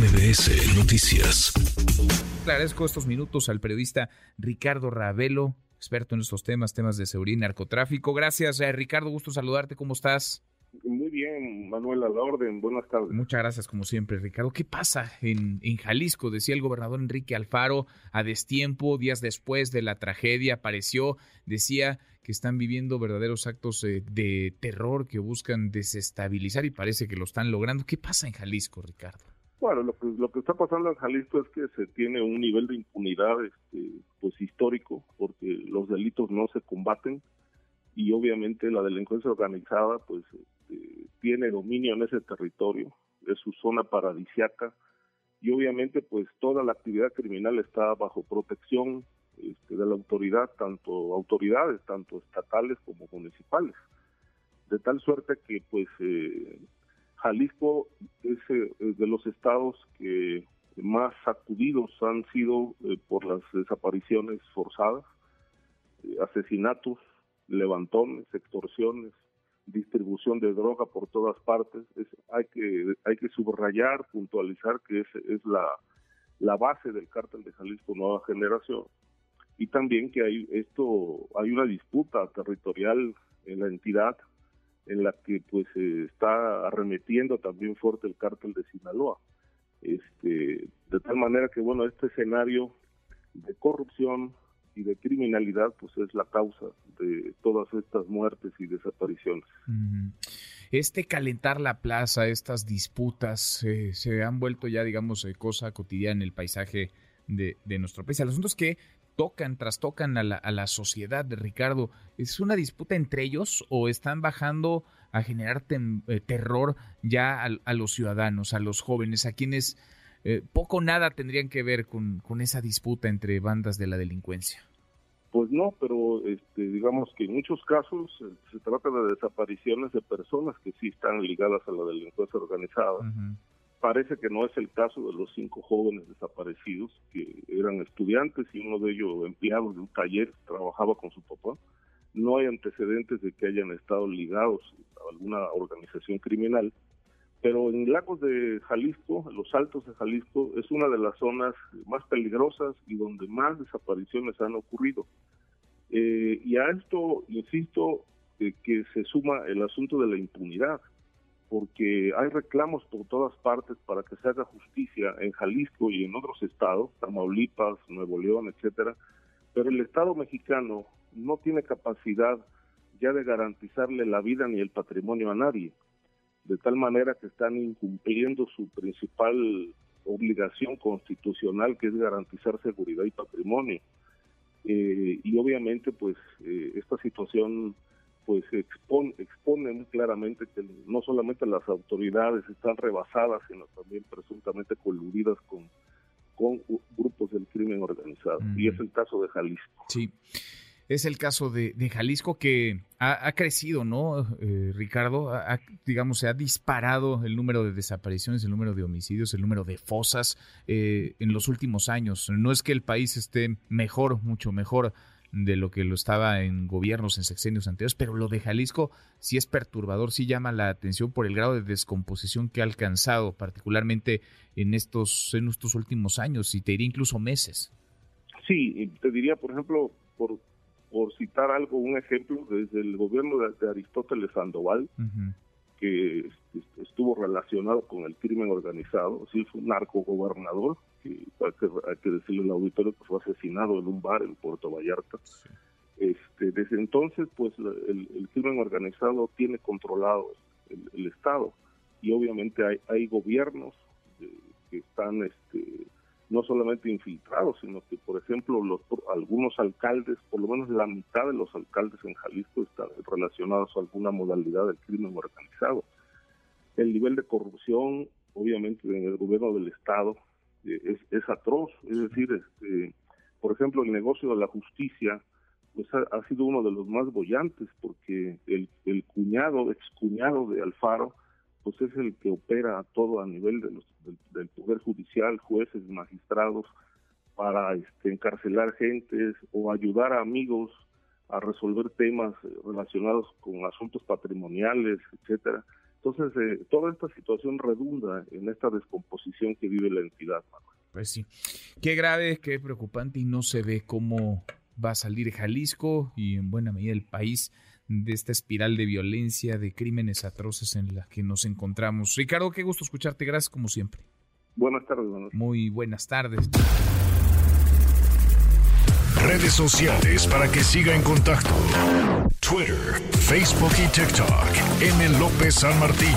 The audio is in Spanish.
MBS Noticias. Le agradezco estos minutos al periodista Ricardo Ravelo, experto en estos temas, temas de seguridad y narcotráfico. Gracias, eh, Ricardo, gusto saludarte, ¿cómo estás? Muy bien, Manuel, a la orden, buenas tardes. Muchas gracias, como siempre, Ricardo. ¿Qué pasa en, en Jalisco? Decía el gobernador Enrique Alfaro a destiempo, días después de la tragedia, apareció, decía que están viviendo verdaderos actos eh, de terror que buscan desestabilizar y parece que lo están logrando. ¿Qué pasa en Jalisco, Ricardo? Bueno, lo que, lo que está pasando en Jalisco es que se tiene un nivel de impunidad este, pues histórico, porque los delitos no se combaten y obviamente la delincuencia organizada pues este, tiene dominio en ese territorio, es su zona paradisiaca y obviamente pues toda la actividad criminal está bajo protección este, de la autoridad, tanto autoridades, tanto estatales como municipales. De tal suerte que pues eh, Jalisco es eh, de los estados que más sacudidos han sido eh, por las desapariciones forzadas, asesinatos, levantones, extorsiones, distribución de droga por todas partes. hay que hay que subrayar, puntualizar que es, es la, la base del cártel de Jalisco Nueva Generación y también que hay esto hay una disputa territorial en la entidad en la que pues está arremetiendo también fuerte el cártel de Sinaloa. Este de tal manera que bueno este escenario de corrupción y de criminalidad pues es la causa de todas estas muertes y desapariciones. Este calentar la plaza estas disputas eh, se han vuelto ya digamos eh, cosa cotidiana en el paisaje de, de, nuestro país. El asunto es que tocan, trastocan a la, a la sociedad, de Ricardo. ¿Es una disputa entre ellos o están bajando a generar eh, terror ya a, los ciudadanos, a los jóvenes, a quienes eh, poco o nada tendrían que ver con, con esa disputa entre bandas de la delincuencia? Pues no, pero este, digamos que en muchos casos eh, se trata de desapariciones de personas que sí están ligadas a la delincuencia organizada. Parece que no es el caso de los cinco jóvenes desaparecidos, que eran estudiantes y uno de ellos empleado de un taller, trabajaba con su papá. No hay antecedentes de que hayan estado ligados a alguna organización criminal, pero en Lagos de Jalisco, los Altos de Jalisco, es una de las zonas más peligrosas y donde más desapariciones han ocurrido. Eh, y a esto, insisto, que se suma el asunto de la impunidad porque hay reclamos por todas partes para que se haga justicia en Jalisco y en otros estados, Tamaulipas, Nuevo León, etcétera, pero el Estado mexicano no tiene capacidad ya de garantizarle la vida ni el patrimonio a nadie, de tal manera que están incumpliendo su principal obligación constitucional, que es garantizar seguridad y patrimonio. Eh, y obviamente, pues, eh, esta situación pues expone, expone muy claramente que no solamente las autoridades están rebasadas, sino también presuntamente coludidas con, con grupos del crimen organizado. Y es el caso de Jalisco. Sí. Es el caso de, Jalisco que ha, crecido, ¿no, eh, Ricardo? digamos, se ha disparado el número de desapariciones, el número de homicidios, el número de fosas eh, en los últimos años. No es que el país esté mejor, mucho mejor de lo que lo estaba en gobiernos en sexenios anteriores, pero lo de Jalisco sí es perturbador, sí llama la atención por el grado de descomposición que ha alcanzado, particularmente en estos, en estos últimos años, y te diría incluso meses. Sí, te diría, por ejemplo, por, por citar algo, un ejemplo, desde el gobierno de, Aristóteles Sandoval, que estuvo relacionado con el crimen organizado, sí fue un narcogobernador, que hay que, hay que decirle al auditorio que fue asesinado en un bar en Puerto Vallarta. Este, desde entonces, pues el, crimen organizado tiene controlado el, Estado y obviamente hay, hay gobiernos que están este, no solamente infiltrados, sino que, por ejemplo, los, algunos alcaldes, por lo menos la mitad de los alcaldes en Jalisco están relacionados a alguna modalidad del crimen organizado. El nivel de corrupción, obviamente, en el gobierno del Estado eh, es, atroz. Es decir, este, por ejemplo, el negocio de la justicia pues ha, sido uno de los más bollantes porque el, el cuñado, excuñado de Alfaro, pues es el que opera todo a nivel de los, del, poder judicial, jueces, magistrados, para este, encarcelar gentes o ayudar a amigos a resolver temas relacionados con asuntos patrimoniales, etcétera. Entonces, eh, toda esta situación redunda en esta descomposición que vive la entidad, Pues sí, qué grave, qué preocupante y no se ve cómo va a salir Jalisco y en buena medida el país de esta espiral de violencia, de crímenes atroces en la que nos encontramos. Ricardo, qué gusto escucharte, gracias como siempre. Buenas tardes. Muy buenas tardes. Redes sociales para que siga en contacto: Twitter, Facebook y TikTok. M. López San Martín.